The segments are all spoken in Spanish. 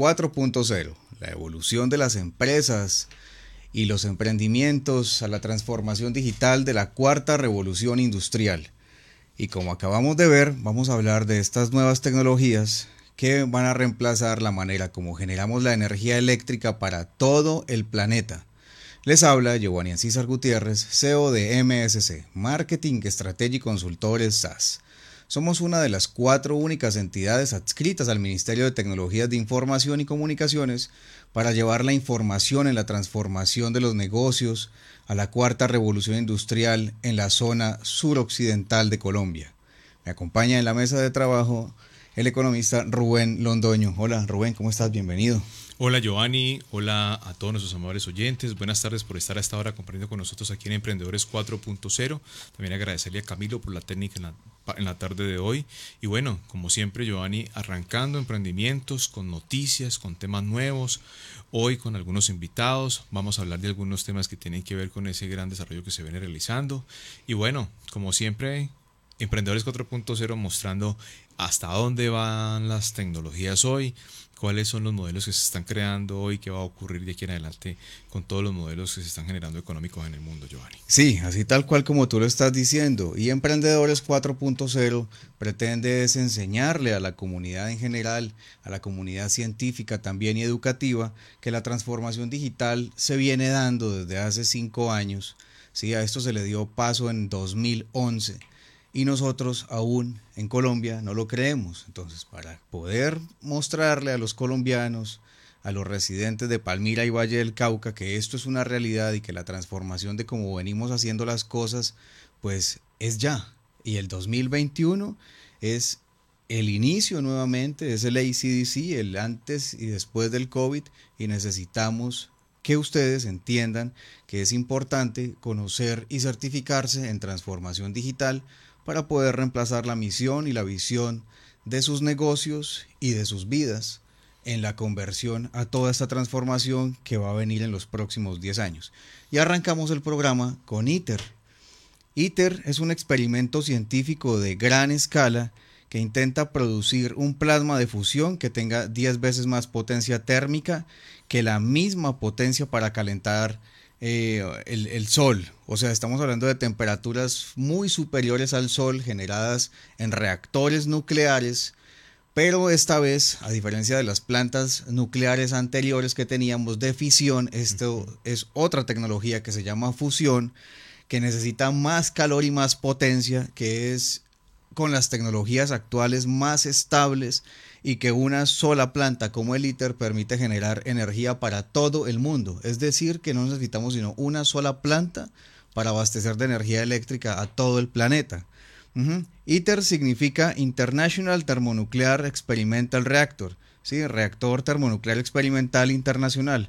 4.0, la evolución de las empresas y los emprendimientos a la transformación digital de la cuarta revolución industrial. Y como acabamos de ver, vamos a hablar de estas nuevas tecnologías que van a reemplazar la manera como generamos la energía eléctrica para todo el planeta. Les habla Giovanni César Gutiérrez, CEO de MSC, Marketing Estrategia y Consultores SAS. Somos una de las cuatro únicas entidades adscritas al Ministerio de Tecnologías de Información y Comunicaciones para llevar la información en la transformación de los negocios a la cuarta revolución industrial en la zona suroccidental de Colombia. Me acompaña en la mesa de trabajo el economista Rubén Londoño. Hola Rubén, ¿cómo estás? Bienvenido. Hola Giovanni, hola a todos nuestros amables oyentes, buenas tardes por estar a esta hora compartiendo con nosotros aquí en Emprendedores 4.0. También agradecerle a Camilo por la técnica en la, en la, tarde de hoy. Y bueno, como siempre Giovanni, arrancando emprendimientos con noticias, con temas nuevos, hoy con algunos invitados, vamos a hablar de algunos temas que tienen que ver con ese gran desarrollo que se viene realizando. Y bueno, como siempre, Emprendedores 4.0 mostrando hasta dónde van las tecnologías hoy, cuáles son los modelos que se están creando hoy, qué va a ocurrir de aquí en adelante con todos los modelos que se están generando económicos en el mundo, Giovanni. Sí, así tal cual como tú lo estás diciendo. Y Emprendedores 4.0 pretende es enseñarle a la comunidad en general, a la comunidad científica también y educativa, que la transformación digital se viene dando desde hace cinco años. Sí, a esto se le dio paso en 2011 y nosotros aún en Colombia no lo creemos. Entonces, para poder mostrarle a los colombianos, a los residentes de Palmira y Valle del Cauca, que esto es una realidad y que la transformación de cómo venimos haciendo las cosas, pues es ya. Y el 2021 es el inicio nuevamente, es el ACDC, el antes y después del COVID, y necesitamos que ustedes entiendan que es importante conocer y certificarse en transformación digital para poder reemplazar la misión y la visión de sus negocios y de sus vidas en la conversión a toda esta transformación que va a venir en los próximos 10 años. Y arrancamos el programa con ITER. ITER es un experimento científico de gran escala que intenta producir un plasma de fusión que tenga 10 veces más potencia térmica que la misma potencia para calentar eh, el, el, sol. O sea, estamos hablando de temperaturas muy superiores al sol generadas en reactores nucleares. Pero esta vez, a diferencia de las plantas nucleares anteriores que teníamos de fisión, esto es otra tecnología que se llama fusión, que necesita más calor y más potencia, que es con las tecnologías actuales más estables y que una sola planta como el ITER permite generar energía para todo el mundo. Es decir, que no necesitamos sino una sola planta para abastecer de energía eléctrica a todo el planeta. ITER significa International Thermonuclear Experimental Reactor, ¿sí? reactor termonuclear experimental internacional.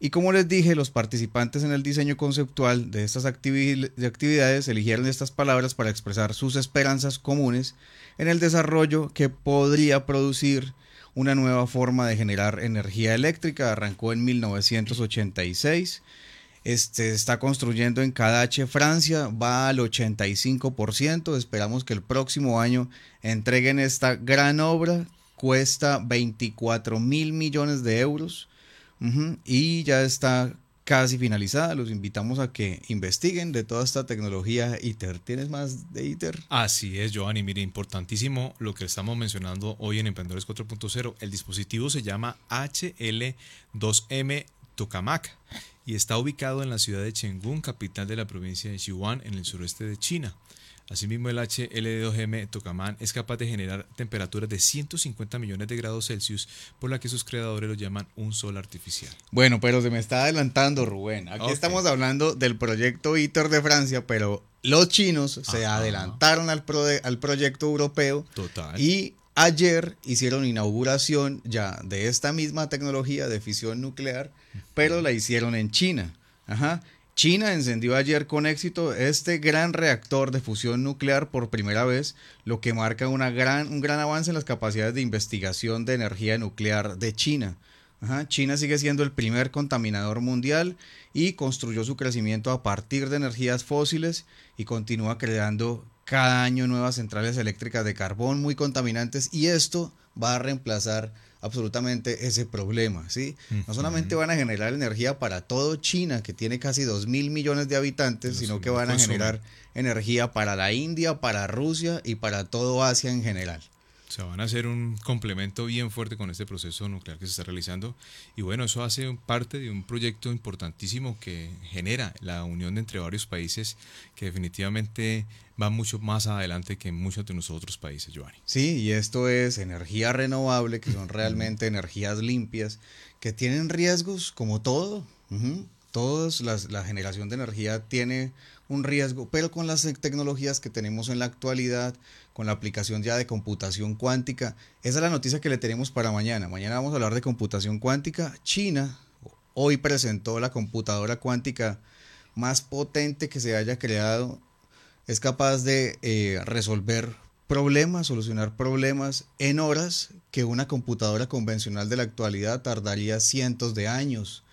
Y como les dije, los participantes en el diseño conceptual de estas actividades eligieron estas palabras para expresar sus esperanzas comunes en el desarrollo que podría producir una nueva forma de generar energía eléctrica. Arrancó en 1986. Este, está construyendo en Cadache, Francia, va al 85%. Esperamos que el próximo año entreguen esta gran obra. Cuesta 24 mil millones de euros y ya está casi finalizada. Los invitamos a que investiguen de toda esta tecnología ITER. ¿Tienes más de ITER? Así es, Giovanni. Mire, importantísimo lo que estamos mencionando hoy en Emprendedores 4.0. El dispositivo se llama HL2M Tokamak y está ubicado en la ciudad de Chengdu, capital de la provincia de Sichuan, en el sureste de China. Asimismo, el HL2M Tokaman es capaz de generar temperaturas de 150 millones de grados Celsius, por la que sus creadores lo llaman un sol artificial. Bueno, pero se me está adelantando, Rubén. Aquí estamos hablando del proyecto ITER de Francia, pero los chinos se adelantaron al, al proyecto europeo. Total. Y ayer hicieron inauguración ya de esta misma tecnología de fisión nuclear, pero la hicieron en China. Ajá. China encendió ayer con éxito este gran reactor de fusión nuclear por primera vez, lo que marca una gran, un gran avance en las capacidades de investigación de energía nuclear de China. China sigue siendo el primer contaminador mundial y construyó su crecimiento a partir de energías fósiles y continúa creando cada año nuevas centrales eléctricas de carbón muy contaminantes y esto va a reemplazar absolutamente ese problema, ¿sí? No solamente van a generar energía para todo China, que tiene casi 2 mil millones de habitantes, sino que van a generar energía para la India, para Rusia y para todo Asia en general. Sea, van a ser un complemento bien fuerte con este proceso nuclear que se está realizando. Y bueno, eso hace parte de un proyecto importantísimo que genera la unión entre varios países que definitivamente va mucho más adelante que en muchos de nuestros otros países, Giovanni. Sí, y esto es energía renovable, que son realmente energías limpias, que tienen riesgos como todo. Todos la generación de energía tiene un riesgo, pero con las tecnologías que tenemos en la actualidad, con la aplicación ya de computación cuántica, esa es la noticia que le tenemos para mañana. Mañana vamos a hablar de computación cuántica. China hoy presentó la computadora cuántica más potente que se haya creado es capaz de eh, resolver problemas, solucionar problemas en horas que una computadora convencional de la actualidad tardaría cientos de años.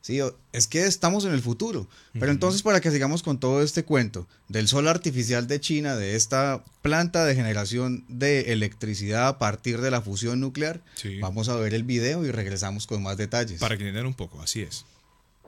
Sí, es que estamos en el futuro. Pero entonces, para que sigamos con todo este cuento del sol artificial de China, de esta planta de generación de electricidad a partir de la fusión nuclear, vamos a ver el video y regresamos con más detalles. Para que entiendan un poco, así es.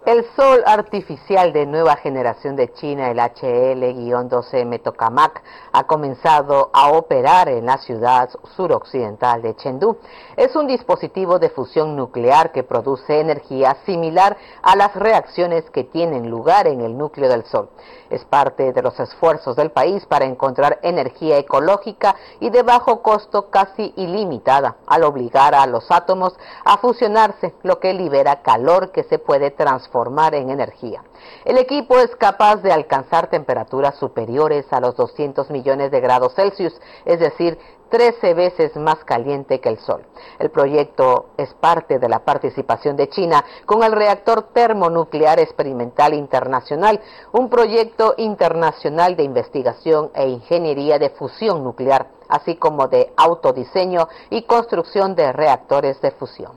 El sol artificial de nueva generación de China, el HL-12M Tokamak, ha comenzado a operar en la ciudad suroccidental de Chengdu. Es un dispositivo de fusión nuclear que produce energía similar a las reacciones que tienen lugar en el núcleo del Sol. Es parte de los esfuerzos del país para encontrar energía ecológica y de bajo costo casi ilimitada, al obligar a los átomos a fusionarse, lo que libera calor que se puede transformar formar en energía. El equipo es capaz de alcanzar temperaturas superiores a los 200 millones de grados Celsius, es decir, 13 veces más caliente que el Sol. El proyecto es parte de la participación de China con el reactor termonuclear experimental internacional, un proyecto internacional de investigación e ingeniería de fusión nuclear, así como de autodiseño y construcción de reactores de fusión.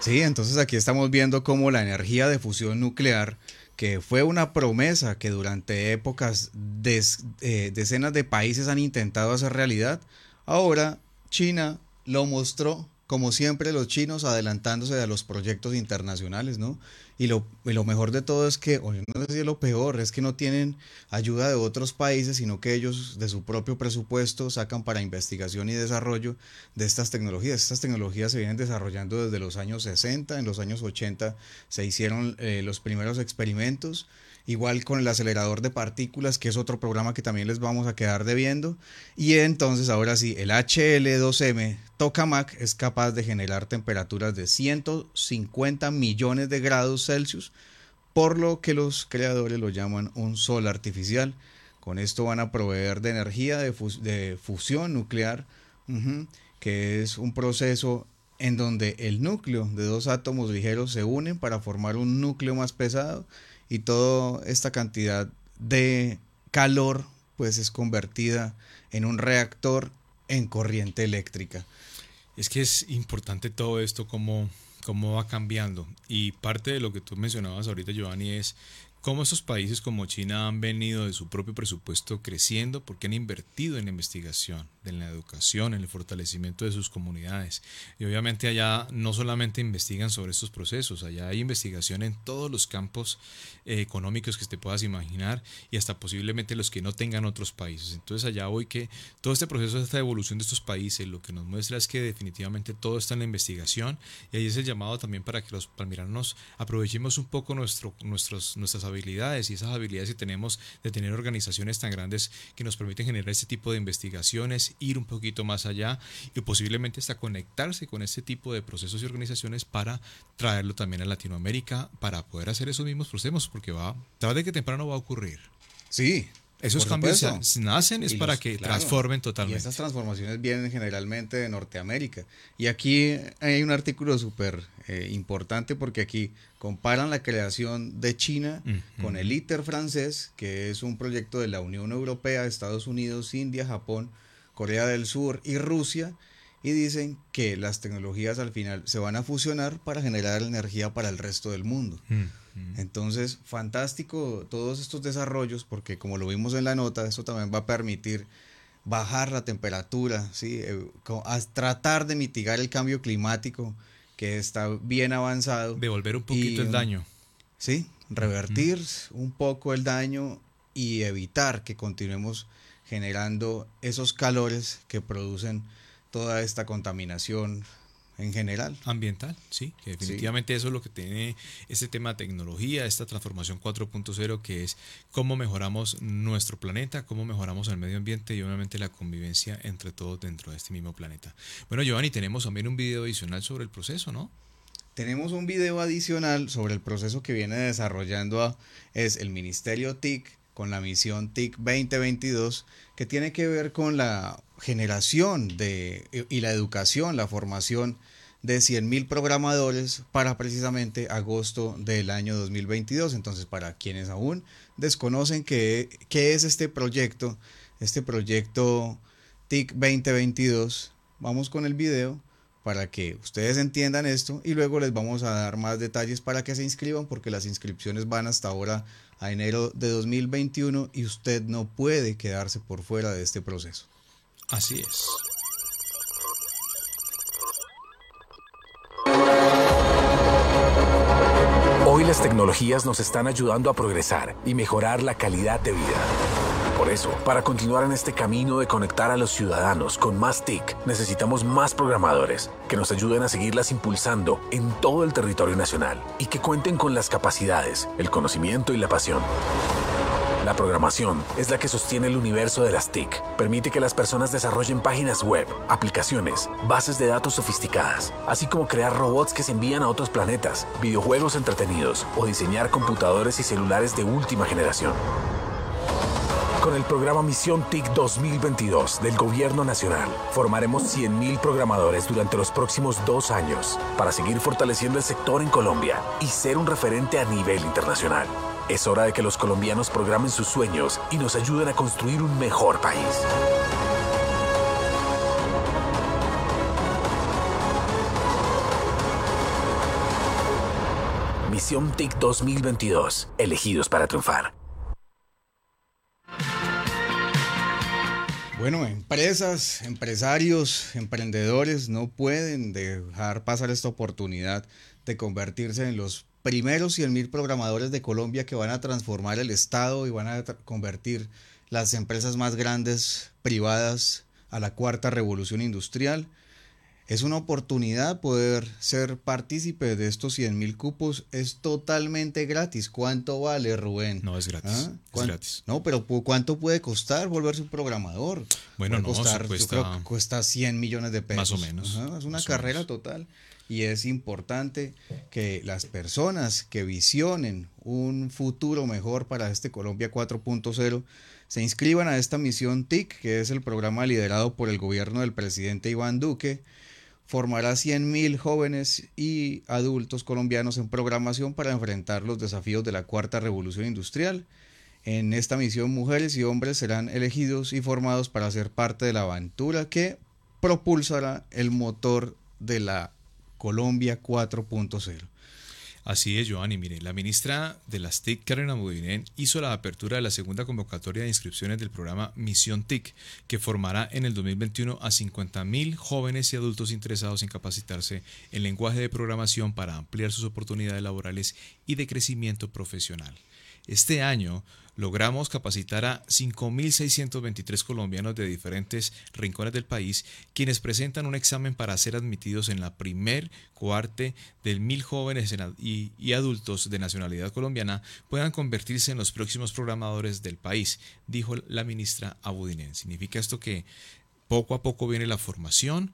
Sí, entonces aquí estamos viendo cómo la energía de fusión nuclear, que fue una promesa que durante épocas eh, decenas de países han intentado hacer realidad, ahora China lo mostró como siempre los chinos adelantándose a los proyectos internacionales, ¿no? Y lo, lo mejor de todo es que, o no sé si es lo peor, es que no tienen ayuda de otros países, sino que ellos de su propio presupuesto sacan para investigación y desarrollo de estas tecnologías. Estas tecnologías se vienen desarrollando desde los años 60, en los años 80 se hicieron eh, los primeros experimentos igual con el acelerador de partículas, que es otro programa que también les vamos a quedar debiendo. Y entonces ahora sí, el HL2M Tokamak es capaz de generar temperaturas de 150 millones de grados Celsius, por lo que los creadores lo llaman un sol artificial. Con esto van a proveer de energía de, fusión nuclear, que es un proceso en donde el núcleo de dos átomos ligeros se unen para formar un núcleo más pesado y toda esta cantidad de calor pues es convertida en un reactor en corriente eléctrica. Es que es importante todo esto, cómo, cómo va cambiando. Y parte de lo que tú mencionabas ahorita, Giovanni, es cómo estos países como China han venido de su propio presupuesto creciendo porque han invertido en la investigación, en la educación, en el fortalecimiento de sus comunidades. Y obviamente allá no solamente investigan sobre estos procesos, allá hay investigación en todos los campos eh, económicos que te puedas imaginar y hasta posiblemente los que no tengan otros países. Entonces allá hoy que todo este proceso, esta evolución de estos países, lo que nos muestra es que definitivamente todo está en la investigación y ahí es el llamado también para que los palmiranos aprovechemos un poco nuestro, nuestros, nuestras habilidades y esas habilidades que tenemos de tener organizaciones tan grandes que nos permiten generar este tipo de investigaciones, ir un poquito más allá y posiblemente hasta conectarse con este tipo de procesos y organizaciones para traerlo también a Latinoamérica para poder hacer esos mismos procesos porque va, tarde que temprano va a ocurrir. Sí, esos cambios nacen es para que transformen totalmente. Y estas transformaciones vienen generalmente de Norteamérica. Y aquí hay un artículo súper eh, importante porque aquí comparan la creación de China con el ITER francés, que es un proyecto de la Unión Europea, Estados Unidos, India, Japón, Corea del Sur y Rusia. Y dicen que las tecnologías al final se van a fusionar para generar energía para el resto del mundo. Entonces, fantástico todos estos desarrollos porque como lo vimos en la nota, esto también va a permitir bajar la temperatura, ¿sí? Eh, a tratar de mitigar el cambio climático que está bien avanzado. Devolver un poquito el daño. Sí, revertir un poco el daño y evitar que continuemos generando esos calores que producen toda esta contaminación en general. Ambiental, sí, que definitivamente eso es lo que tiene este tema de tecnología, esta transformación 4.0, que es cómo mejoramos nuestro planeta, cómo mejoramos el medio ambiente y obviamente la convivencia entre todos dentro de este mismo planeta. Bueno, Giovanni, tenemos también un video adicional sobre el proceso, ¿no? Tenemos un video adicional sobre el proceso que viene desarrollando es el Ministerio TIC con la misión TIC 2022 que tiene que ver con la generación de, y la educación, la formación de 100.000 programadores para precisamente agosto del año 2022. Entonces, para quienes aún desconocen qué, qué es este proyecto, este proyecto TIC 2022, vamos con el video para que ustedes entiendan esto y luego les vamos a dar más detalles para que se inscriban porque las inscripciones van hasta ahora a enero de 2021 y usted no puede quedarse por fuera de este proceso. Así es. Hoy las tecnologías nos están ayudando a progresar y mejorar la calidad de vida. Por eso, para continuar en este camino de conectar a los ciudadanos con más TIC, necesitamos más programadores que nos ayuden a seguirlas impulsando en todo el territorio nacional y que cuenten con las capacidades, el conocimiento y la pasión. La programación es la que sostiene el universo de las TIC. Permite que las personas desarrollen páginas web, aplicaciones, bases de datos sofisticadas, así como crear robots que se envían a otros planetas, videojuegos entretenidos o diseñar computadores y celulares de última generación con el programa Misión TIC 2022 del Gobierno Nacional. Formaremos 100.000 programadores durante los próximos dos años para seguir fortaleciendo el sector en Colombia y ser un referente a nivel internacional. Es hora de que los colombianos programen sus sueños y nos ayuden a construir un mejor país. Misión TIC 2022. Elegidos para triunfar. Bueno, empresas, empresarios, emprendedores no pueden dejar pasar esta oportunidad de convertirse en los primeros 100.000 programadores de Colombia que van a transformar el Estado y van a convertir las empresas más grandes privadas a la cuarta revolución industrial es una oportunidad poder ser partícipe de estos 100 mil cupos. Es totalmente gratis. ¿Cuánto vale, Rubén? No, es gratis. ¿Ah? Es gratis. No, pero ¿cuánto puede costar volverse un programador? Bueno, no, costar, cuesta, yo creo que cuesta 100 millones de pesos. Más o menos. Es una carrera total. Y es importante que las personas que visionen un futuro mejor para este Colombia 4.0 se inscriban a esta misión TIC, que es el programa liderado por el gobierno del presidente Iván Duque formará 100.000 jóvenes y adultos colombianos en programación para enfrentar los desafíos de la cuarta revolución industrial. En esta misión mujeres y hombres serán elegidos y formados para ser parte de la aventura que propulsará el motor de la Colombia 4.0. Así es, Joanny. Mire, la ministra de las TIC, Karen Amudinen, hizo la apertura de la segunda convocatoria de inscripciones del programa Misión TIC, que formará en el 2021 a 50.000 jóvenes y adultos interesados en capacitarse en lenguaje de programación para ampliar sus oportunidades laborales y de crecimiento profesional. Este año logramos capacitar a 5.623 colombianos de diferentes rincones del país, quienes presentan un examen para ser admitidos en la primer cohorte de mil jóvenes y, y, adultos de nacionalidad colombiana puedan convertirse en los próximos programadores del país, dijo la ministra Abudinen. Significa esto que poco a poco viene la formación,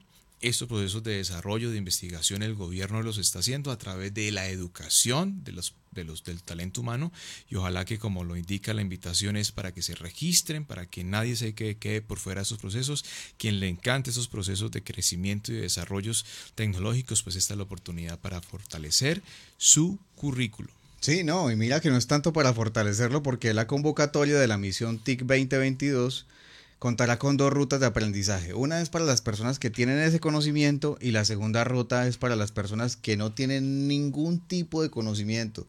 estos procesos de desarrollo, de investigación, el gobierno los está haciendo a través de la educación de los, de los, del talento humano y ojalá que como lo indica la invitación es para que se registren, para que nadie se quede, por fuera de esos procesos. Quien le encante esos procesos de crecimiento y de desarrollos tecnológicos, pues esta es la oportunidad para fortalecer su currículo. Sí, no, y mira que no es tanto para fortalecerlo porque la convocatoria de la misión TIC 2022 contará con dos rutas de aprendizaje. Una es para las personas que tienen ese conocimiento y la segunda ruta es para las personas que no tienen ningún tipo de conocimiento.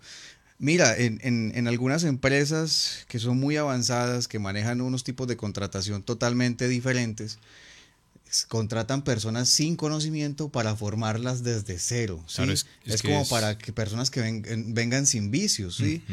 Mira, en, en, en, algunas empresas que son muy avanzadas, que manejan unos tipos de contratación totalmente diferentes, contratan personas sin conocimiento para formarlas desde cero. ¿sí? es, como para que personas que vengan sin vicios. ¿sí?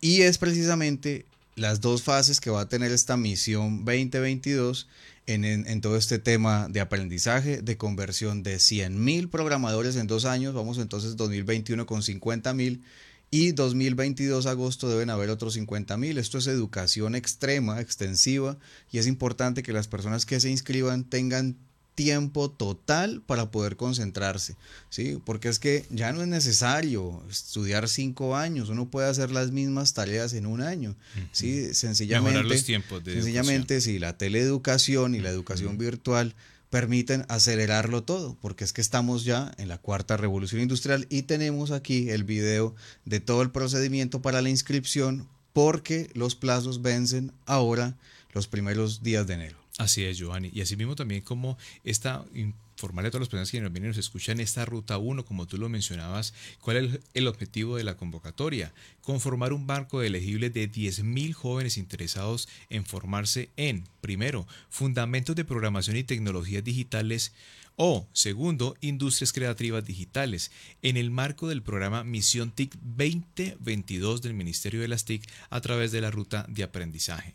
Y es precisamente las dos fases que va a tener esta misión 2022 en, todo este tema de aprendizaje, de conversión de 100 mil programadores en dos años. Vamos entonces 2021 con 50 mil y 2022 agosto deben haber otros 50 mil. Esto es educación extrema, extensiva, y es importante que las personas que se inscriban tengan tiempo total para poder concentrarse, ¿sí? Porque es que ya no es necesario estudiar cinco años, uno puede hacer las mismas tareas en un año, ¿sí? Sencillamente, los tiempos de sencillamente si la teleeducación y la educación virtual permiten acelerarlo todo, porque es que estamos ya en la cuarta revolución industrial y tenemos aquí el video de todo el procedimiento para la inscripción porque los plazos vencen ahora los primeros días de enero. Así es, Giovanni. Y asimismo también como esta informarle a todas las personas que nos vienen y nos escuchan esta ruta 1, como tú lo mencionabas, cuál es el objetivo de la convocatoria. Conformar un banco de elegibles de 10.000 jóvenes interesados en formarse en, primero, fundamentos de programación y tecnologías digitales o, segundo, industrias creativas digitales, en el marco del programa Misión TIC 2022 del Ministerio de las TIC a través de la ruta de aprendizaje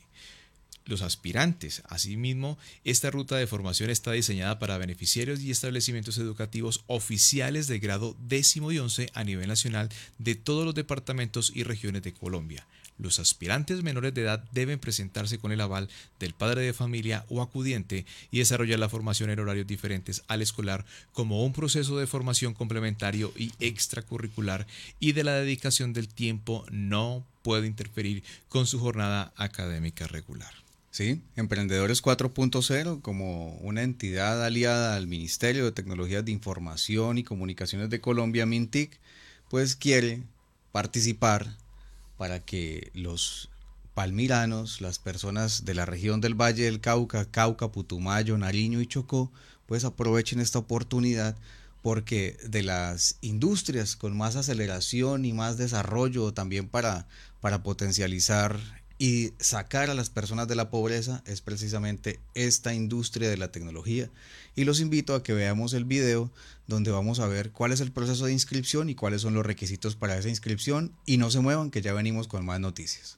los aspirantes. Asimismo, esta ruta de formación está diseñada para beneficiarios y establecimientos educativos oficiales de grado décimo y once a nivel nacional de todos los departamentos y regiones de Colombia. Los aspirantes menores de edad deben presentarse con el aval del padre de familia o acudiente y desarrollar la formación en horarios diferentes al escolar como un proceso de formación complementario y extracurricular y de la dedicación del tiempo no puede interferir con su jornada académica regular. Sí, Emprendedores 4.0 como una entidad aliada al Ministerio de Tecnologías de Información y Comunicaciones de Colombia, MINTIC, pues quiere participar para que los palmiranos, las personas de la región del Valle del Cauca, Cauca, Putumayo, Nariño y Chocó, pues aprovechen esta oportunidad porque de las industrias con más aceleración y más desarrollo también para, para potencializar y sacar a las personas de la pobreza es precisamente esta industria de la tecnología. Y los invito a que veamos el video donde vamos a ver cuál es el proceso de inscripción y cuáles son los requisitos para esa inscripción. Y no se muevan que ya venimos con más noticias.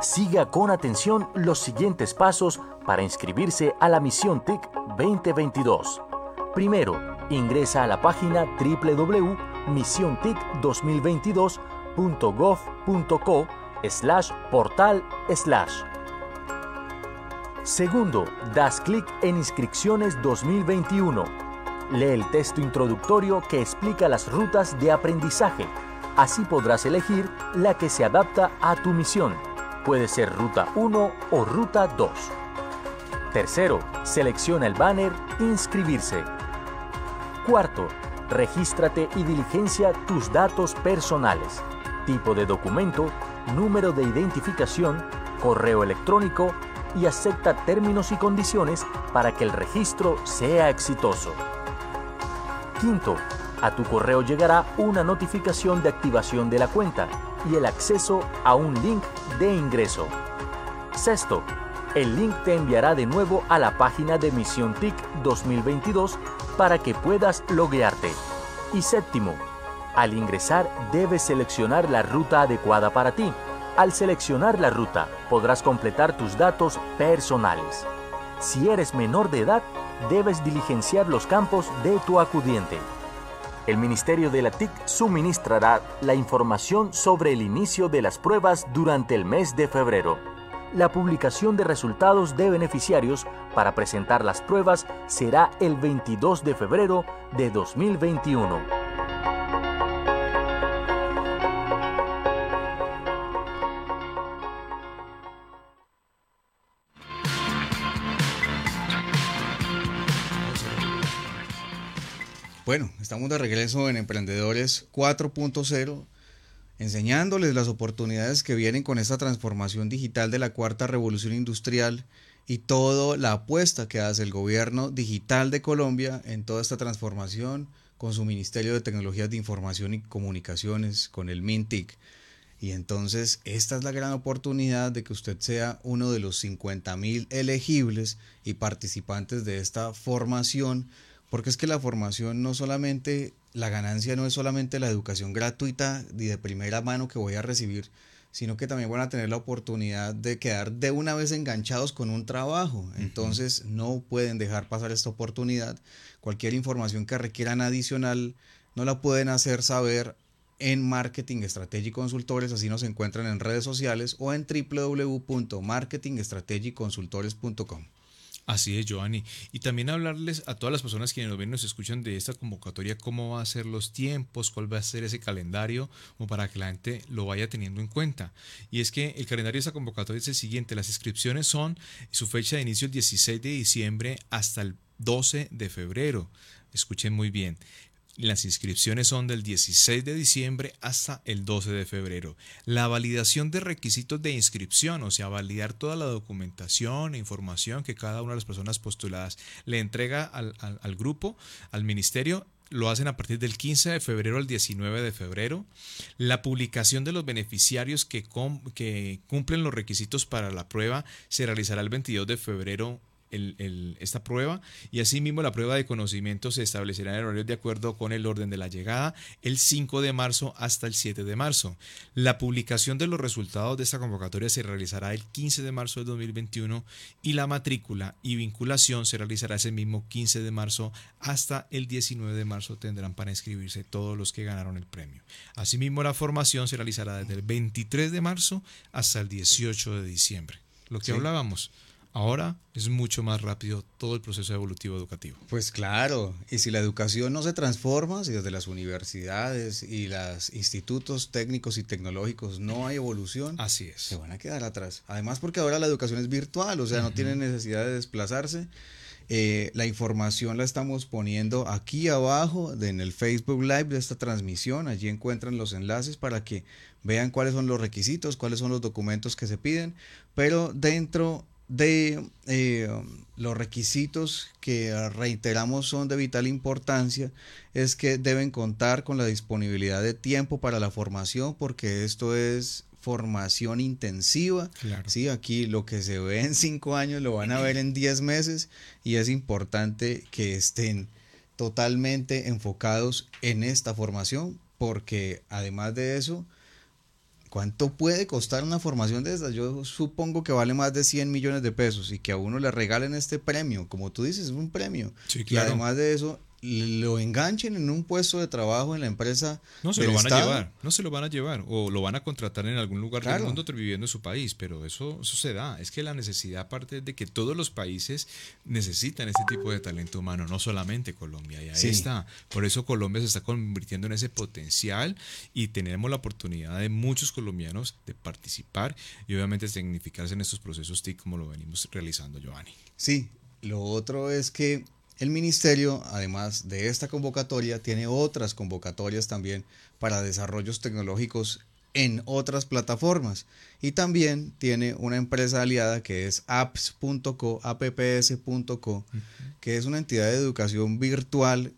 Siga con atención los siguientes pasos para inscribirse a la misión TIC 2022. Primero, ingresa a la página www.misiontic2022.gov.co slash portal slash. Segundo, das clic en Inscripciones 2021. Lee el texto introductorio que explica las rutas de aprendizaje. Así podrás elegir la que se adapta a tu misión. Puede ser ruta 1 o ruta 2. Tercero, selecciona el banner Inscribirse. Cuarto, regístrate y diligencia tus datos personales. Tipo de documento, número de identificación, correo electrónico y acepta términos y condiciones para que el registro sea exitoso. Quinto, a tu correo llegará una notificación de activación de la cuenta y el acceso a un link de ingreso. Sexto, el link te enviará de nuevo a la página de Misión TIC 2022 para que puedas loguearte. Y séptimo, al ingresar debes seleccionar la ruta adecuada para ti. Al seleccionar la ruta podrás completar tus datos personales. Si eres menor de edad, debes diligenciar los campos de tu acudiente. El Ministerio de la TIC suministrará la información sobre el inicio de las pruebas durante el mes de febrero. La publicación de resultados de beneficiarios para presentar las pruebas será el 22 de febrero de 2021. Bueno, estamos de regreso en Emprendedores 4.0, enseñándoles las oportunidades que vienen con esta transformación digital de la cuarta revolución industrial y toda la apuesta que hace el gobierno digital de Colombia en toda esta transformación con su Ministerio de Tecnologías de Información y Comunicaciones, con el MINTIC. Y entonces esta es la gran oportunidad de que usted sea uno de los 50 mil elegibles y participantes de esta formación, porque es que la formación no solamente, la ganancia no es solamente la educación gratuita y de primera mano que voy a recibir, sino que también van a tener la oportunidad de quedar de una vez enganchados con un trabajo. Entonces no pueden dejar pasar esta oportunidad. Cualquier información que requieran adicional no la pueden hacer saber en Marketing Strategy Consultores, así nos encuentran en redes sociales o en www.marketingstrategyconsultores.com. Así es, Giovanni. Y también hablarles a todas las personas que nos ven y nos escuchan de esta convocatoria, cómo va a ser los tiempos, cuál va a ser ese calendario, como para que la gente lo vaya teniendo en cuenta. Y es que el calendario de esta convocatoria es el siguiente, las inscripciones son su fecha de inicio el 16 de diciembre hasta el 12 de febrero. Escuchen muy bien. Las inscripciones son del 16 de diciembre hasta el 12 de febrero. La validación de requisitos de inscripción, o sea, validar toda la documentación e información que cada una de las personas postuladas le entrega al, grupo, al ministerio, lo hacen a partir del 15 de febrero al 19 de febrero. La publicación de los beneficiarios que, que cumplen los requisitos para la prueba se realizará el 22 de febrero esta prueba y asimismo la prueba de conocimiento se establecerá en horario de acuerdo con el orden de la llegada el 5 de marzo hasta el 7 de marzo. La publicación de los resultados de esta convocatoria se realizará el 15 de marzo de 2021 y la matrícula y vinculación se realizará ese mismo 15 de marzo hasta el 19 de marzo tendrán para inscribirse todos los que ganaron el premio. Asimismo la formación se realizará desde el 23 de marzo hasta el 18 de diciembre. Lo que hablábamos Ahora es mucho más rápido todo el proceso evolutivo educativo. Pues claro, y si la educación no se transforma, si desde las universidades y los institutos técnicos y tecnológicos no hay evolución, así es. Se van a quedar atrás. Además porque ahora la educación es virtual, o sea, no tienen necesidad de desplazarse. Eh, la información la estamos poniendo aquí abajo en el Facebook Live de esta transmisión. Allí encuentran los enlaces para que vean cuáles son los requisitos, cuáles son los documentos que se piden. Pero dentro de eh, los requisitos que reiteramos son de vital importancia es que deben contar con la disponibilidad de tiempo para la formación porque esto es formación intensiva. ¿sí? Aquí lo que se ve en cinco años lo van a ver en diez meses y es importante que estén totalmente enfocados en esta formación porque además de eso ¿Cuánto puede costar una formación de estas? Yo supongo que vale más de 100 millones de pesos y que a uno le regalen este premio, como tú dices, es un premio. Y además de eso, lo enganchen en un puesto de trabajo en la empresa. No se lo van a llevar, no se lo van a llevar, o lo van a contratar en algún lugar del mundo viviendo en su país, pero eso, eso se da. Es que la necesidad parte de que todos los países necesitan este tipo de talento humano, no solamente Colombia, y ahí está. Por eso Colombia se está convirtiendo en ese potencial y tenemos la oportunidad de muchos colombianos de participar y obviamente significarse en estos procesos TIC como lo venimos realizando, Giovanni. Sí, lo otro es que el ministerio, además de esta convocatoria, tiene otras convocatorias también para desarrollos tecnológicos en otras plataformas. Y también tiene una empresa aliada que es apps.co, apps.co, que es una entidad de educación virtual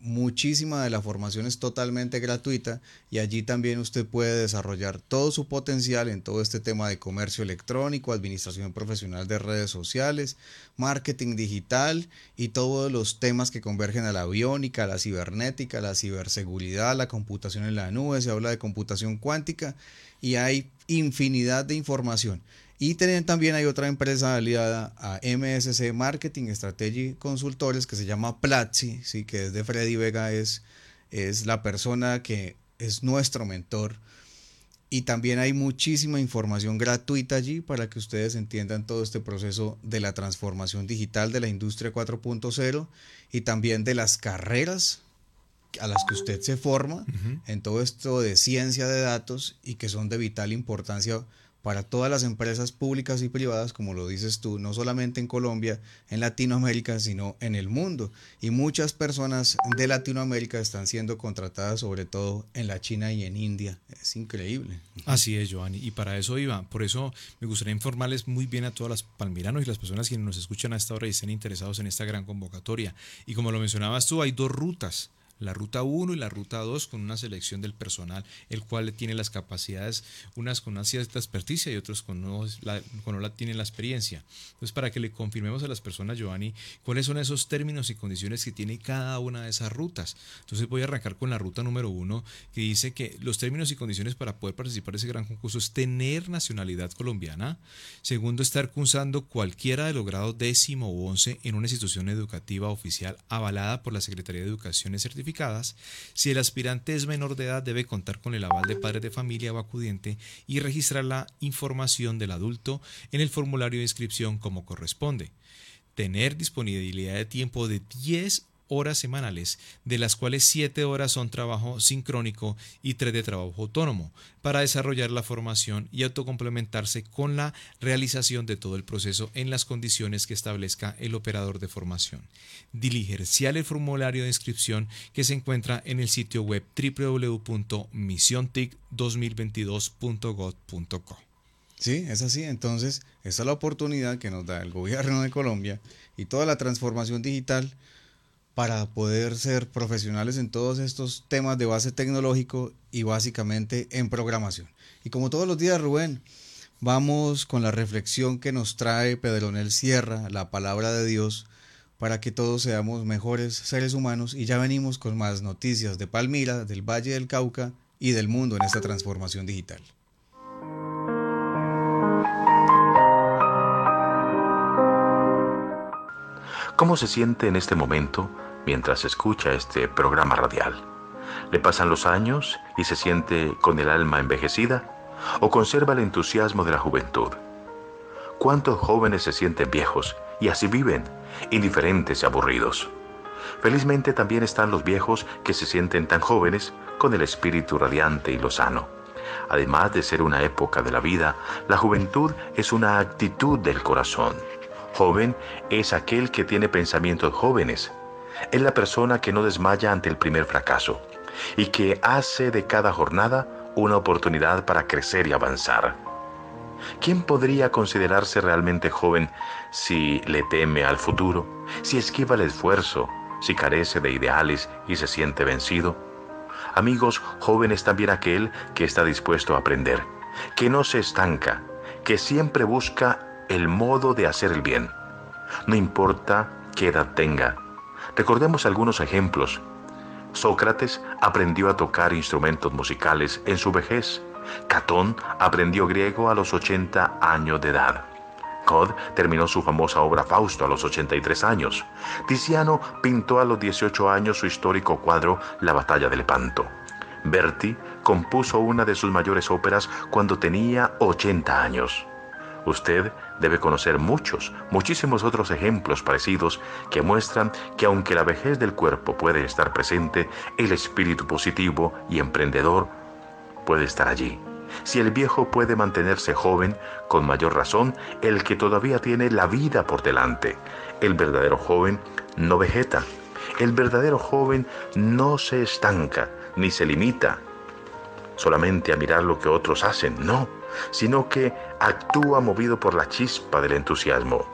muchísima de la formación es totalmente gratuita y allí también usted puede desarrollar todo su potencial en todo este tema de comercio electrónico, administración profesional de redes sociales, marketing digital y todos los temas que convergen a la aviónica, la cibernética, la ciberseguridad, la computación en la nube, se habla de computación cuántica y hay infinidad de información. Y también hay otra empresa aliada a MSC Marketing Strategy Consultores que se llama Platzi, ¿sí? que es de Freddy Vega, es, es la persona que es nuestro mentor. Y también hay muchísima información gratuita allí para que ustedes entiendan todo este proceso de la transformación digital de la industria 4.0 y también de las carreras a las que usted se forma en todo esto de ciencia de datos y que son de vital importancia para todas las empresas públicas y privadas, como lo dices tú, no solamente en Colombia, en Latinoamérica, sino en el mundo. Y muchas personas de Latinoamérica están siendo contratadas, sobre todo en la China y en India. Es increíble. Así es, Giovanni. Y para eso iba. Por eso me gustaría informarles muy bien a todas las palmiranos y las personas que nos escuchan a esta hora y estén interesados en esta gran convocatoria. Y como lo mencionabas tú, hay dos rutas la ruta 1 y la ruta 2 con una selección del personal, el cual tiene las capacidades, unas con una cierta experticia y otros con no la, con la tienen la experiencia. Entonces, para que le confirmemos a las personas, Giovanni, cuáles son esos términos y condiciones que tiene cada una de esas rutas. Entonces, voy a arrancar con la ruta número 1, que dice que los términos y condiciones para poder participar de ese gran concurso es tener nacionalidad colombiana. Segundo, estar cursando cualquiera de los grados décimo o once en una institución educativa oficial avalada por la Secretaría de Educación y Si el aspirante es menor de edad, debe contar con el aval de padres de familia o acudiente y registrar la información del adulto en el formulario de inscripción como corresponde. Tener disponibilidad de tiempo de 10 horas semanales, de las cuales 7 horas son trabajo sincrónico y 3 de trabajo autónomo, para desarrollar la formación y autocomplementarse con la realización de todo el proceso en las condiciones que establezca el operador de formación. Diligenciar el formulario de inscripción que se encuentra en el sitio web www.misiontic2022.gov.co. Sí, es así. Entonces, esta es la oportunidad que nos da el gobierno de Colombia y toda la transformación digital para poder ser profesionales en todos estos temas de base tecnológico y básicamente en programación. Y como todos los días, Rubén, vamos con la reflexión que nos trae Pedronel Sierra, la palabra de Dios, para que todos seamos mejores seres humanos y ya venimos con más noticias de Palmira, del Valle del Cauca y del mundo en esta transformación digital. ¿Cómo se siente en este momento mientras escucha este programa radial? ¿Le pasan los años y se siente con el alma envejecida? ¿O conserva el entusiasmo de la juventud? ¿Cuántos jóvenes se sienten viejos y así viven, indiferentes y aburridos? Felizmente también están los viejos que se sienten tan jóvenes con el espíritu radiante y lozano. Además de ser una época de la vida, la juventud es una actitud del corazón. Joven es aquel que tiene pensamientos jóvenes. Es la persona que no desmaya ante el primer fracaso y que hace de cada jornada una oportunidad para crecer y avanzar. ¿Quién podría considerarse realmente joven si le teme al futuro, si esquiva el esfuerzo, si carece de ideales y se siente vencido? Amigos, joven es también aquel que está dispuesto a aprender, que no se estanca, que siempre busca el modo de hacer el bien. No importa qué edad tenga. Recordemos algunos ejemplos. Sócrates aprendió a tocar instrumentos musicales en su vejez. Catón aprendió griego a los 80 años de edad. Cod terminó su famosa obra Fausto a los 83 años. Tiziano pintó a los 18 años su histórico cuadro La batalla de Lepanto. Berti compuso una de sus mayores óperas cuando tenía 80 años. Usted debe conocer muchos, muchísimos otros ejemplos parecidos que muestran que aunque la vejez del cuerpo puede estar presente, el espíritu positivo y emprendedor puede estar allí. Si el viejo puede mantenerse joven, con mayor razón el que todavía tiene la vida por delante. El verdadero joven no vegeta. El verdadero joven no se estanca ni se limita solamente a mirar lo que otros hacen, no, sino que actúa movido por la chispa del entusiasmo.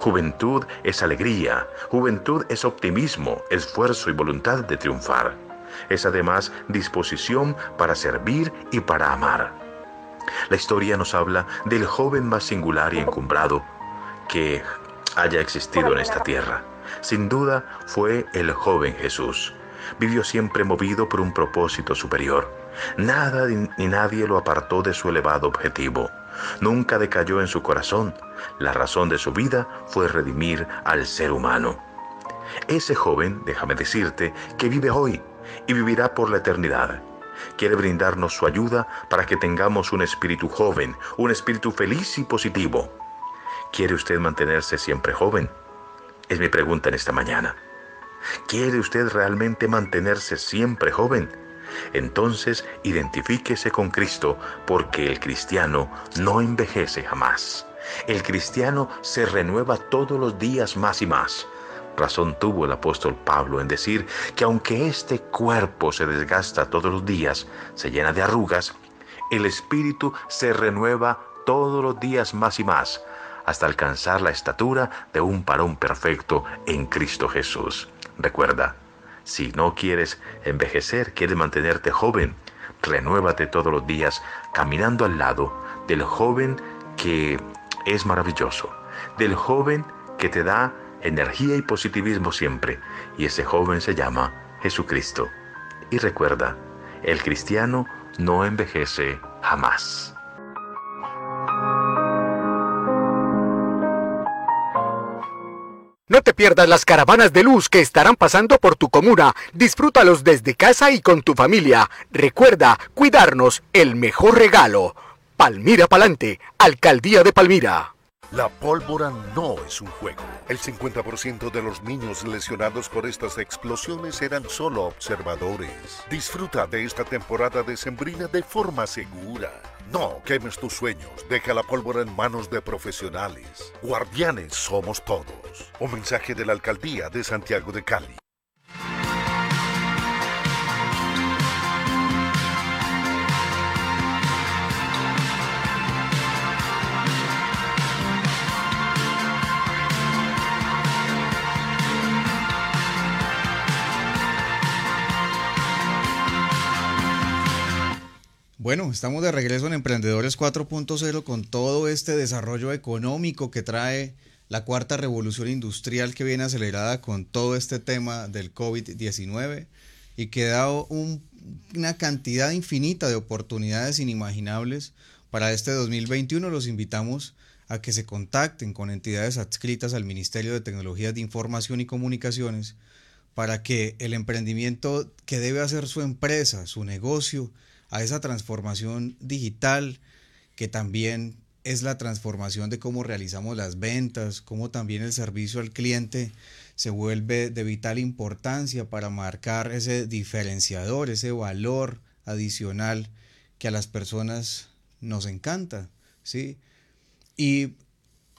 Juventud es alegría, juventud es optimismo, esfuerzo y voluntad de triunfar. Es además disposición para servir y para amar. La historia nos habla del joven más singular y encumbrado que haya existido en esta tierra. Sin duda fue el joven Jesús. Vivió siempre movido por un propósito superior. Nada ni nadie lo apartó de su elevado objetivo. Nunca decayó en su corazón. La razón de su vida fue redimir al ser humano. Ese joven, déjame decirte, que vive hoy y vivirá por la eternidad. Quiere brindarnos su ayuda para que tengamos un espíritu joven, un espíritu feliz y positivo. ¿Quiere usted mantenerse siempre joven? Es mi pregunta en esta mañana. ¿Quiere usted realmente mantenerse siempre joven? Entonces identifíquese con Cristo porque el cristiano no envejece jamás. El cristiano se renueva todos los días más y más. Razón tuvo el apóstol Pablo en decir que aunque este cuerpo se desgasta todos los días, se llena de arrugas, el espíritu se renueva todos los días más y más, hasta alcanzar la estatura de un parón perfecto en Cristo Jesús. Recuerda, Si no quieres envejecer, quieres mantenerte joven, renuévate todos los días caminando al lado del joven que es maravilloso, del joven que te da energía y positivismo siempre, y ese joven se llama Jesucristo. Y recuerda, el cristiano no envejece jamás. No te pierdas las caravanas de luz que estarán pasando por tu comuna. Disfrútalos desde casa y con tu familia. Recuerda, cuidarnos, el mejor regalo. Palmira Palante, Alcaldía de Palmira. La pólvora no es un juego. El 50% de los niños lesionados por estas explosiones eran solo observadores. Disfruta de esta temporada de sembrina de forma segura. No quemes tus sueños, deja la pólvora en manos de profesionales. Guardianes somos todos. Un mensaje de la Alcaldía de Santiago de Cali. Bueno, estamos de regreso en Emprendedores 4.0 con todo este desarrollo económico que trae la cuarta revolución industrial que viene acelerada con todo este tema del COVID-19 y que da una cantidad infinita de oportunidades inimaginables para este 2021. Los invitamos a que se contacten con entidades adscritas al Ministerio de Tecnologías de Información y Comunicaciones para que el emprendimiento que debe hacer su empresa, su negocio, a esa transformación digital que también es la transformación de cómo realizamos las ventas, cómo también el servicio al cliente se vuelve de vital importancia para marcar ese diferenciador, ese valor adicional que a las personas nos encanta, ¿sí? Y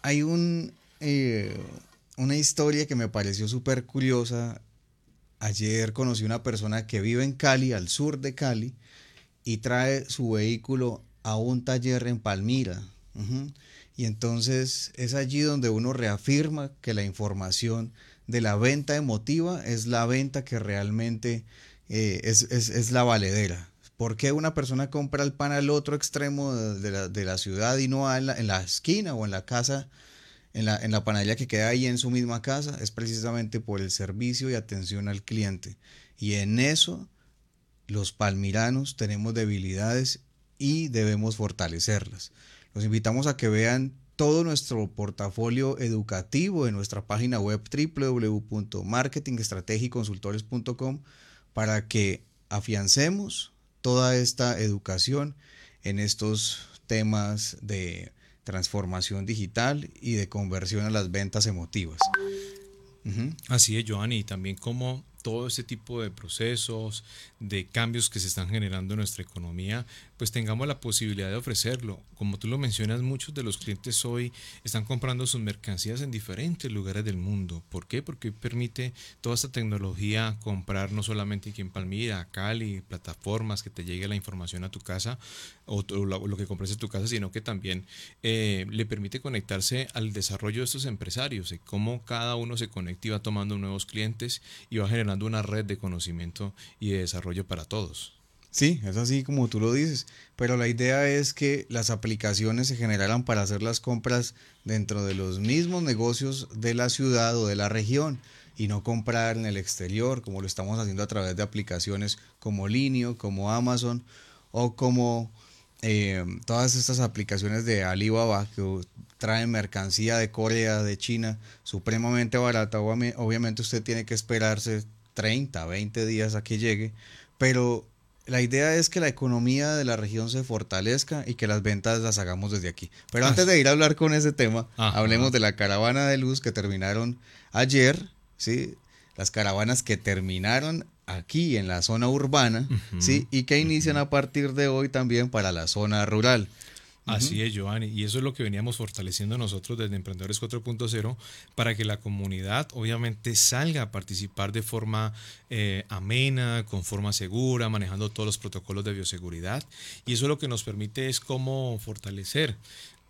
hay un, eh, una historia que me pareció súper curiosa. Ayer conocí una persona que vive en Cali, al sur de Cali, y trae su vehículo a un taller en Palmira. Y entonces es allí donde uno reafirma que la información de la venta emotiva es la venta que realmente eh, es, la valedera. ¿Por qué una persona compra el pan al otro extremo de la, ciudad y no en la, en la, esquina o en la casa, en la, en la que queda ahí en su misma casa? Es precisamente por el servicio y atención al cliente. Y en eso los palmiranos tenemos debilidades y debemos fortalecerlas. Los invitamos a que vean todo nuestro portafolio educativo en nuestra página web www.marketingestrategiconsultores.com para que afiancemos toda esta educación en estos temas de transformación digital y de conversión a las ventas emotivas. Así es, Joanny, y también como todo este tipo de procesos, de cambios que se están generando en nuestra economía, pues tengamos la posibilidad de ofrecerlo. Como tú lo mencionas, muchos de los clientes hoy están comprando sus mercancías en diferentes lugares del mundo. ¿Por qué? Porque permite toda esta tecnología comprar no solamente aquí en Palmira, Cali, plataformas que te llegue la información a tu casa o lo, que compras en tu casa, sino que también eh, le permite conectarse al desarrollo de estos empresarios y cómo cada uno se conecta y va tomando nuevos clientes y va generando una red de conocimiento y de desarrollo para todos. Sí, es así como tú lo dices, pero la idea es que las aplicaciones se generaran para hacer las compras dentro de los mismos negocios de la ciudad o de la región y no comprar en el exterior como lo estamos haciendo a través de aplicaciones como Linio, como Amazon o como eh, todas estas aplicaciones de Alibaba que traen mercancía de Corea, de China, supremamente barata. Obviamente usted tiene que esperarse 30, 20 días a que llegue, pero la idea es que la economía de la región se fortalezca y que las ventas las hagamos desde aquí. Pero antes de ir a hablar con ese tema, hablemos de la caravana de luz que terminaron ayer, ¿sí? Las caravanas que terminaron aquí en la zona urbana, ¿sí? Y que inician a partir de hoy también para la zona rural. Así es, Giovanni. Y eso es lo que veníamos fortaleciendo nosotros desde Emprendedores 4.0 para que la comunidad obviamente salga a participar de forma eh, amena, con forma segura, manejando todos los protocolos de bioseguridad. Y eso lo que nos permite es cómo fortalecer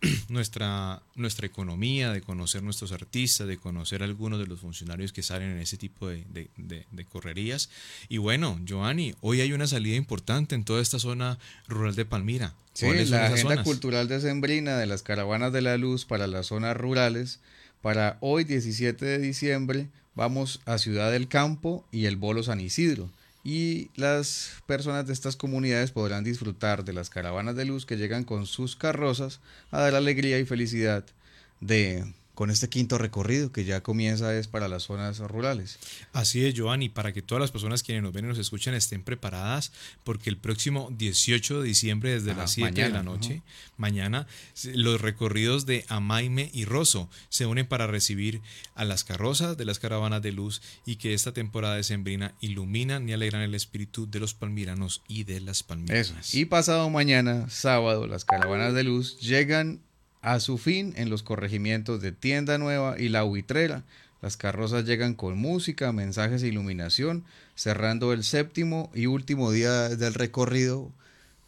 nuestra, nuestra economía, de conocer nuestros artistas, de conocer algunos de los funcionarios que salen en ese tipo de, de, correrías. Y bueno, Giovanni, hoy hay una salida importante en toda esta zona rural de Palmira. Sí, la agenda cultural de Sembrina de las caravanas de la luz para las zonas rurales. Para hoy, 17 de diciembre, vamos a Ciudad del Campo y el Bolo San Isidro y las personas de estas comunidades podrán disfrutar de las caravanas de luz que llegan con sus carrozas a dar alegría y felicidad de con este quinto recorrido que ya comienza es para las zonas rurales. Así es, Giovanni, para que todas las personas quienes nos ven y nos escuchan estén preparadas, porque el próximo 18 de diciembre desde las 7 de la noche, mañana, los recorridos de Amaime y Rosso se unen para recibir a las carrozas de las caravanas de luz y que esta temporada de sembrina iluminan y alegran el espíritu de los palmiranos y de las palmiranas. Y pasado mañana, sábado, las caravanas de luz llegan a su fin en los corregimientos de Tienda Nueva y La Huitrera. Las carrozas llegan con música, mensajes e iluminación, cerrando el séptimo y último día del recorrido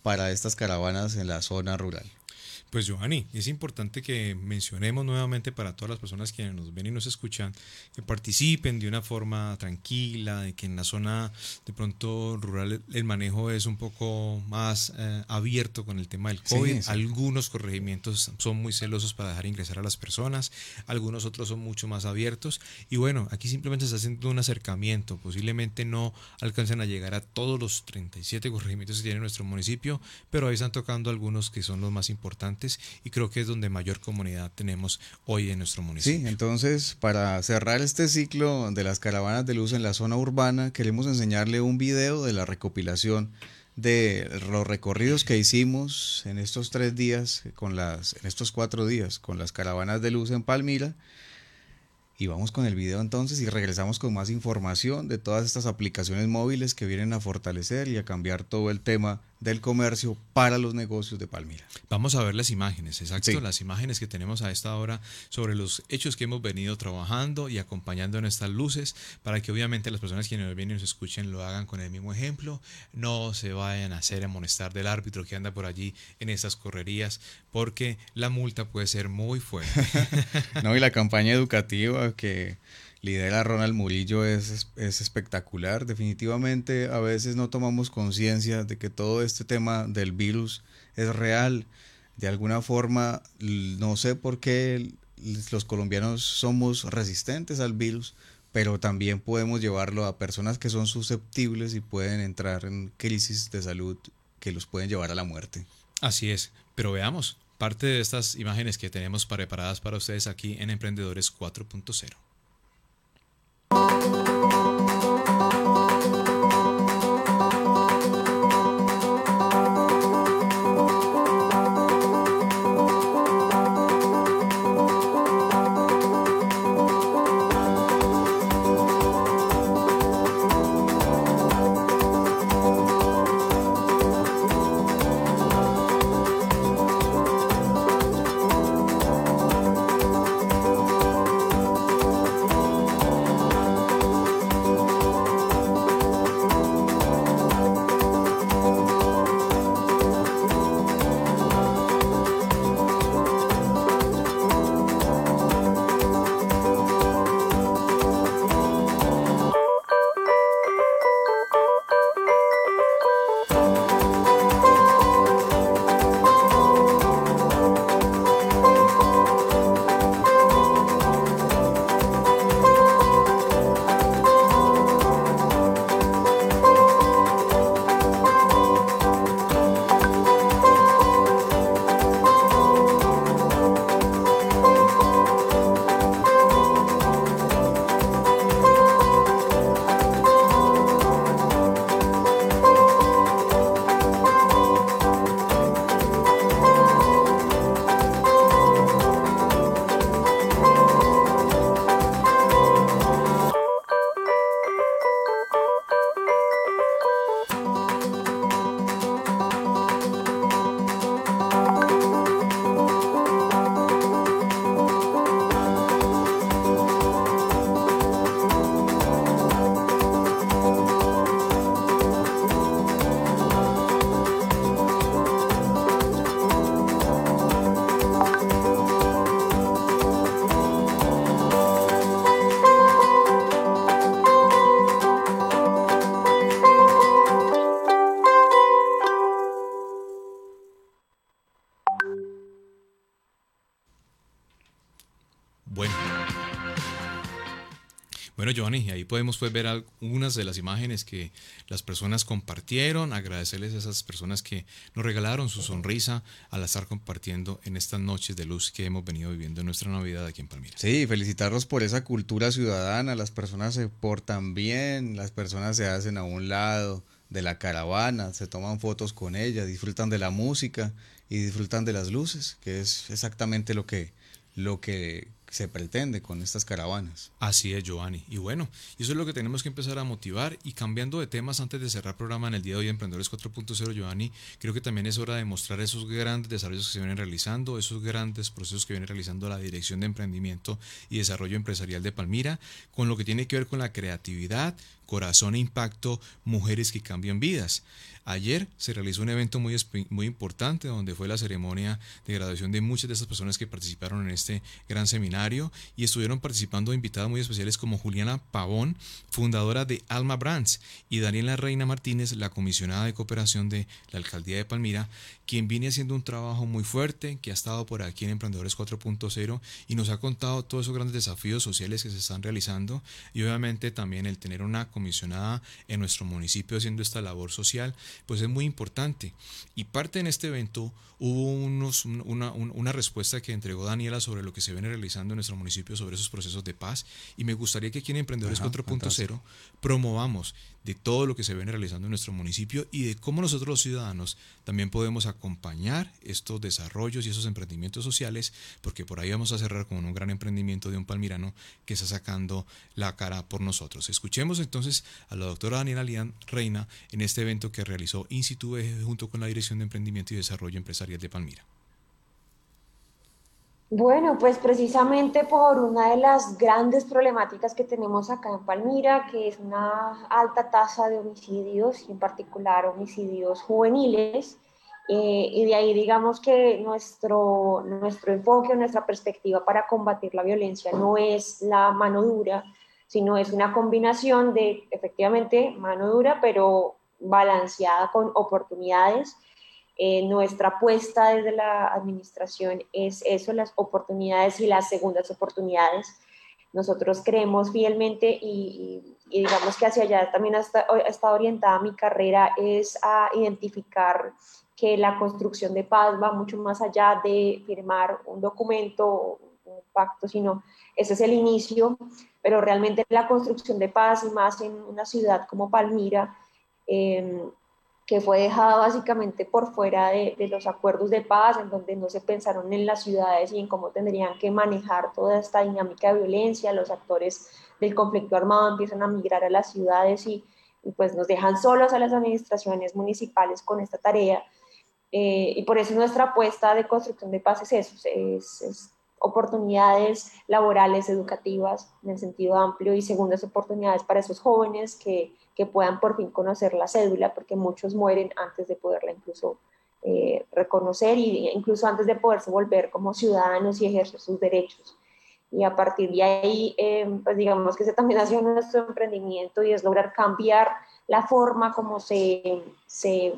para estas caravanas en la zona rural. Pues Giovanni, es importante que mencionemos nuevamente para todas las personas que nos ven y nos escuchan, que participen de una forma tranquila, de que en la zona de pronto rural el manejo es un poco más eh, abierto con el tema del COVID. Algunos corregimientos son muy celosos para dejar ingresar a las personas, algunos otros son mucho más abiertos. Y bueno, aquí simplemente se está haciendo un acercamiento, posiblemente no alcancen a llegar a todos los 37 corregimientos que tiene nuestro municipio, pero ahí están tocando algunos que son los más importantes y creo que es donde mayor comunidad tenemos hoy en nuestro municipio. Sí, entonces para cerrar este ciclo de las caravanas de luz en la zona urbana, queremos enseñarle un video de la recopilación de los recorridos que hicimos en estos tres días, con las, en estos cuatro días, con las caravanas de luz en Palmira. Y vamos con el video entonces y regresamos con más información de todas estas aplicaciones móviles que vienen a fortalecer y a cambiar todo el tema del comercio para los negocios de Palmira. Vamos a ver las imágenes, exacto, las imágenes que tenemos a esta hora sobre los hechos que hemos venido trabajando y acompañando en estas luces para que obviamente las personas que nos vienen y nos escuchen lo hagan con el mismo ejemplo, no se vayan a hacer amonestar del árbitro que anda por allí en estas correrías porque la multa puede ser muy fuerte. no, y la campaña educativa que lidera Ronald Murillo es, es espectacular. Definitivamente a veces no tomamos conciencia de que todo este tema del virus es real. De alguna forma, no sé por qué los colombianos somos resistentes al virus, pero también podemos llevarlo a personas que son susceptibles y pueden entrar en crisis de salud que los pueden llevar a la muerte. Así es, pero veamos parte de estas imágenes que tenemos preparadas para ustedes aquí en Emprendedores 4.0. Música Giovanni, y ahí podemos pues, ver algunas de las imágenes que las personas compartieron, agradecerles a esas personas que nos regalaron su sonrisa al estar compartiendo en estas noches de luz que hemos venido viviendo en nuestra Navidad aquí en Palmira. Sí, felicitarlos por esa cultura ciudadana, las personas se portan bien, las personas se hacen a un lado de la caravana, se toman fotos con ella, disfrutan de la música y disfrutan de las luces, que es exactamente lo que, lo que se pretende con estas caravanas. Así es, Giovanni. Y bueno, eso es lo que tenemos que empezar a motivar. Y cambiando de temas antes de cerrar el programa en el día de hoy, Emprendedores 4.0, Giovanni, creo que también es hora de mostrar esos grandes desarrollos que se vienen realizando, esos grandes procesos que viene realizando la Dirección de Emprendimiento y Desarrollo Empresarial de Palmira, con lo que tiene que ver con la creatividad, corazón e impacto, mujeres que cambian vidas. Ayer se realizó un evento muy, muy importante donde fue la ceremonia de graduación de muchas de esas personas que participaron en este gran seminario y estuvieron participando invitadas muy especiales como Juliana Pavón, fundadora de Alma Brands, y Daniela Reina Martínez, la comisionada de cooperación de la Alcaldía de Palmira, quien viene haciendo un trabajo muy fuerte, que ha estado por aquí en Emprendedores 4.0 y nos ha contado todos esos grandes desafíos sociales que se están realizando y obviamente también el tener una comisionada en nuestro municipio haciendo esta labor social pues es muy importante. Y parte en este evento hubo unos, una, una, respuesta que entregó Daniela sobre lo que se viene realizando en nuestro municipio sobre esos procesos de paz. Y me gustaría que aquí en Emprendedores 4.0 promovamos de todo lo que se viene realizando en nuestro municipio y de cómo nosotros los ciudadanos también podemos acompañar estos desarrollos y esos emprendimientos sociales, porque por ahí vamos a cerrar con un gran emprendimiento de un palmirano que está sacando la cara por nosotros. Escuchemos entonces a la doctora Daniela Lian Reina en este evento que realizó Instituto junto con la Dirección de Emprendimiento y Desarrollo Empresarial de Palmira. Bueno, pues precisamente por una de las grandes problemáticas que tenemos acá en Palmira, que es una alta tasa de homicidios, y en particular homicidios juveniles, eh, y de ahí digamos que nuestro, nuestro enfoque, nuestra perspectiva para combatir la violencia no es la mano dura, sino es una combinación de efectivamente mano dura, pero balanceada con oportunidades eh, nuestra apuesta desde la administración es eso, las oportunidades y las segundas oportunidades. Nosotros creemos fielmente y, digamos que hacia allá también está, está orientada mi carrera, es a identificar que la construcción de paz va mucho más allá de firmar un documento, un pacto, sino ese es el inicio, pero realmente la construcción de paz y más en una ciudad como Palmira, eh, que fue dejada básicamente por fuera de, los acuerdos de paz, en donde no se pensaron en las ciudades y en cómo tendrían que manejar toda esta dinámica de violencia. Los actores del conflicto armado empiezan a migrar a las ciudades y, pues nos dejan solos a las administraciones municipales con esta tarea. Eh, y por eso nuestra apuesta de construcción de paz es eso, es oportunidades laborales, educativas en el sentido amplio y segundas oportunidades para esos jóvenes que, que puedan por fin conocer la cédula, porque muchos mueren antes de poderla incluso eh, reconocer e incluso antes de poderse volver como ciudadanos y ejercer sus derechos. Y a partir de ahí, eh, pues digamos que ese también ha sido nuestro emprendimiento y es lograr cambiar la forma como se, se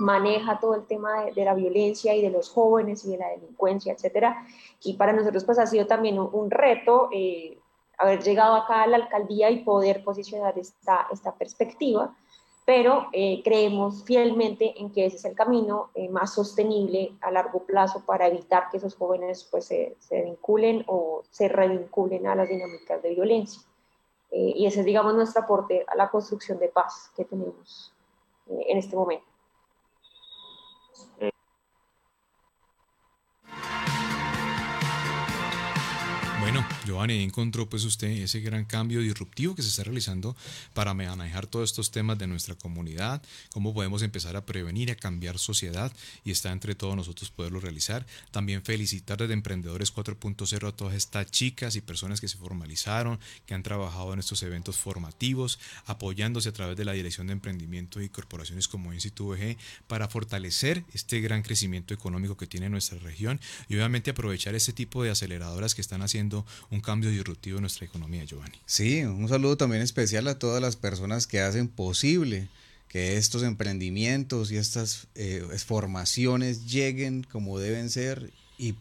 maneja todo el tema de, la violencia y de los jóvenes y de la delincuencia, etcétera. Y para nosotros pues ha sido también un, reto eh, haber llegado acá a la alcaldía y poder posicionar esta, perspectiva, pero eh, creemos fielmente en que ese es el camino eh, más sostenible a largo plazo para evitar que esos jóvenes pues se, se vinculen o se revinculen a las dinámicas de violencia. y ese es, digamos, nuestro aporte a la construcción de paz que tenemos en este momento. Bueno, Giovanni, encontró pues usted ese gran cambio disruptivo que se está realizando para manejar todos estos temas de nuestra comunidad, cómo podemos empezar a prevenir, a cambiar sociedad y está entre todos nosotros poderlo realizar. También felicitar desde Emprendedores 4.0 a todas estas chicas y personas que se formalizaron, que han trabajado en estos eventos formativos, apoyándose a través de la Dirección de Emprendimiento y corporaciones como Instituto VG para fortalecer este gran crecimiento económico que tiene nuestra región y obviamente aprovechar este tipo de aceleradoras que están haciendo un cambio disruptivo en nuestra economía, Giovanni. Sí, un saludo también especial a todas las personas que hacen posible que estos emprendimientos y estas eh, formaciones lleguen como deben ser y,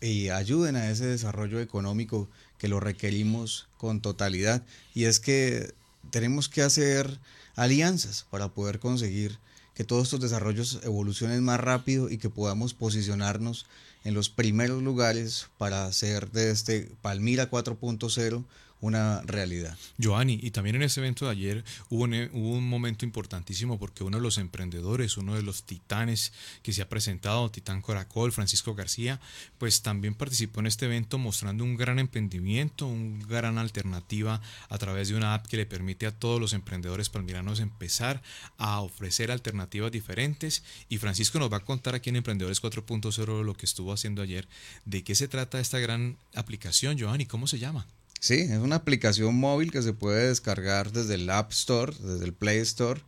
y ayuden a ese desarrollo económico que lo requerimos con totalidad y es que tenemos que hacer alianzas para poder conseguir que todos estos desarrollos evolucionen más rápido y que podamos posicionarnos en los primeros lugares para hacer de este Palmira 4.0 una realidad. Joanny, y también en ese evento de ayer hubo un, hubo un, momento importantísimo porque uno de los emprendedores, uno de los titanes que se ha presentado, Titán Coracol, Francisco García, pues también participó en este evento mostrando un gran emprendimiento, una gran alternativa a través de una app que le permite a todos los emprendedores palmiranos empezar a ofrecer alternativas diferentes. Y Francisco nos va a contar aquí en Emprendedores 4.0 lo que estuvo haciendo ayer. ¿De qué se trata esta gran aplicación, Joanny? ¿Cómo se llama? Sí, es una aplicación móvil que se puede descargar desde el App Store, desde el Play Store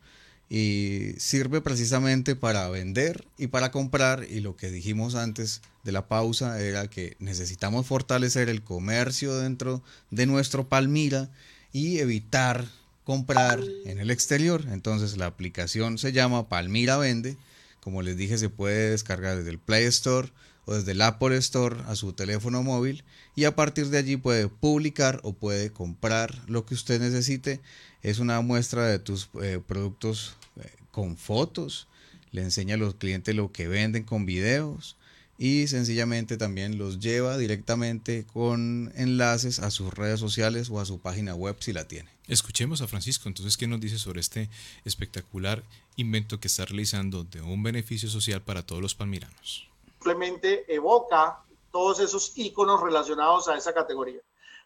y sirve precisamente para vender y para comprar y lo que dijimos antes de la pausa era que necesitamos fortalecer el comercio dentro de nuestro Palmira y evitar comprar en el exterior. Entonces la aplicación se llama Palmira Vende. Como les dije, se puede descargar desde el Play Store o desde el Apple Store a su teléfono móvil y a partir de allí puede publicar o puede comprar lo que usted necesite. Es una muestra de tus eh, productos eh, con fotos, le enseña a los clientes lo que venden con videos y sencillamente también los lleva directamente con enlaces a sus redes sociales o a su página web si la tiene. Escuchemos a Francisco, entonces, ¿qué nos dice sobre este espectacular invento que está realizando de un beneficio social para todos los palmiranos? Simplemente evoca todos esos iconos relacionados a esa categoría.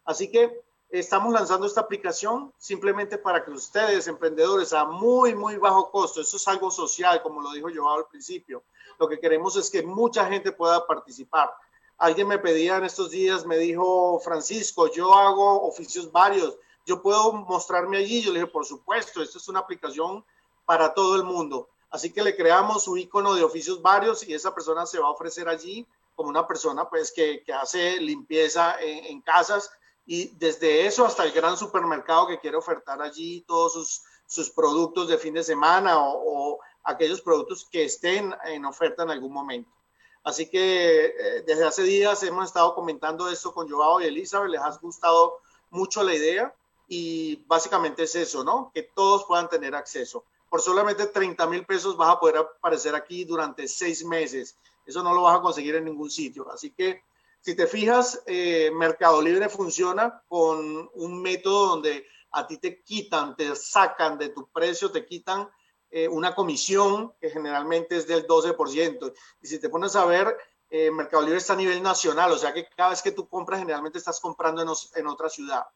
Así que estamos lanzando esta aplicación simplemente para que ustedes, emprendedores, a muy, muy bajo costo, eso es algo social, como lo dijo yo al principio, lo que queremos es que mucha gente pueda participar. Alguien me pedía en estos días, me dijo, Francisco, yo hago oficios varios, yo puedo mostrarme allí. Yo le dije, por supuesto, esto es una aplicación para todo el mundo. Así que le creamos su icono de oficios varios y esa persona se va a ofrecer allí como una persona pues que, que hace limpieza en, casas y desde eso hasta el gran supermercado que quiere ofertar allí todos sus, sus productos de fin de semana o, aquellos productos que estén en oferta en algún momento. Así que eh, desde hace días hemos estado comentando esto con Joao y Elizabeth, les ha gustado mucho la idea y básicamente es eso, ¿no? Que todos puedan tener acceso. Por solamente 30 mil pesos vas a poder aparecer aquí durante seis meses eso no lo vas a conseguir en ningún sitio. Así que si te fijas, eh, Mercado Libre funciona con un método donde a ti te quitan, te sacan de tu precio, te quitan eh, una comisión que generalmente es del 12%. Y si te pones a ver, eh, Mercado Libre está a nivel nacional, o sea que cada vez que tú compras, generalmente estás comprando en, otra ciudad.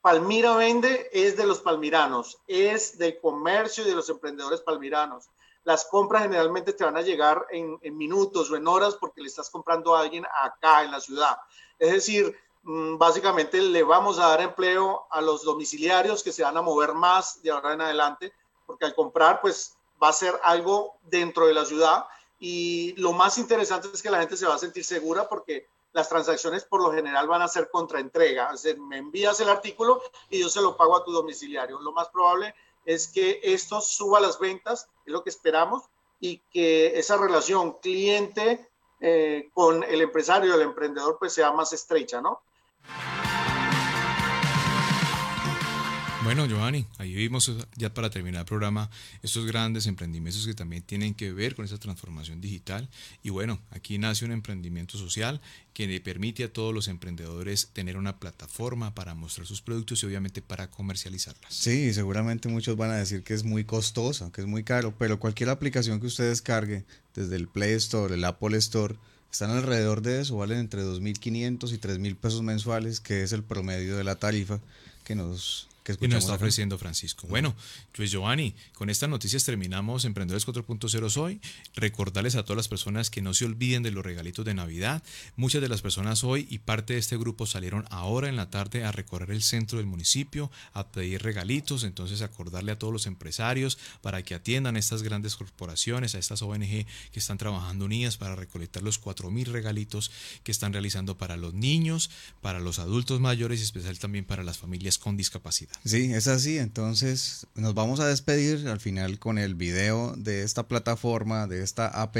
Palmira Vende es de los palmiranos, es del comercio y de los emprendedores palmiranos las compras generalmente te van a llegar en, minutos o en horas porque le estás comprando a alguien acá en la ciudad. Es decir, mm, básicamente le vamos a dar empleo a los domiciliarios que se van a mover más de ahora en adelante, porque al comprar, pues va a ser algo dentro de la ciudad. Y lo más interesante es que la gente se va a sentir segura porque las transacciones por lo general van a ser contraentrega. Es decir, me envías el artículo y yo se lo pago a tu domiciliario. Lo más probable es que esto suba las ventas, es lo que esperamos, y que esa relación cliente eh, con el empresario, el emprendedor, pues sea más estrecha, ¿no? Bueno, Giovanni, ahí vimos ya para terminar el programa estos grandes emprendimientos que también tienen que ver con esa transformación digital. Y bueno, aquí nace un emprendimiento social que le permite a todos los emprendedores tener una plataforma para mostrar sus productos y obviamente para comercializarlas. Sí, seguramente muchos van a decir que es muy costoso, que es muy caro, pero cualquier aplicación que usted descargue desde el Play Store, el Apple Store, están alrededor de eso, valen entre 2.500 y 3.000 pesos mensuales, que es el promedio de la tarifa que nos y nos está ofreciendo Francisco. Bueno, pues Giovanni, con estas noticias terminamos Emprendedores 4.0 hoy. Recordarles a todas las personas que no se olviden de los regalitos de Navidad. Muchas de las personas hoy y parte de este grupo salieron ahora en la tarde a recorrer el centro del municipio, a pedir regalitos. Entonces, acordarle a todos los empresarios para que atiendan a estas grandes corporaciones, a estas ONG que están trabajando unidas para recolectar los 4.000 regalitos que están realizando para los niños, para los adultos mayores y especial también para las familias con discapacidad. Sí, es así. Entonces nos vamos a despedir al final con el video de esta plataforma, de esta app.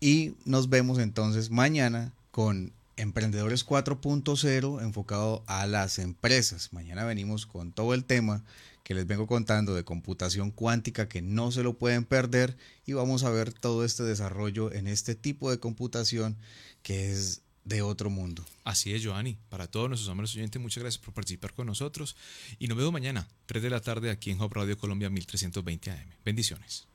Y nos vemos entonces mañana con Emprendedores 4.0 enfocado a las empresas. Mañana venimos con todo el tema que les vengo contando de computación cuántica que no se lo pueden perder y vamos a ver todo este desarrollo en este tipo de computación que es de otro mundo. Así es, Joanny. Para todos nuestros amigos oyentes, muchas gracias por participar con nosotros y nos vemos mañana, 3 de la tarde, aquí en Hop Radio Colombia 1320 AM. Bendiciones.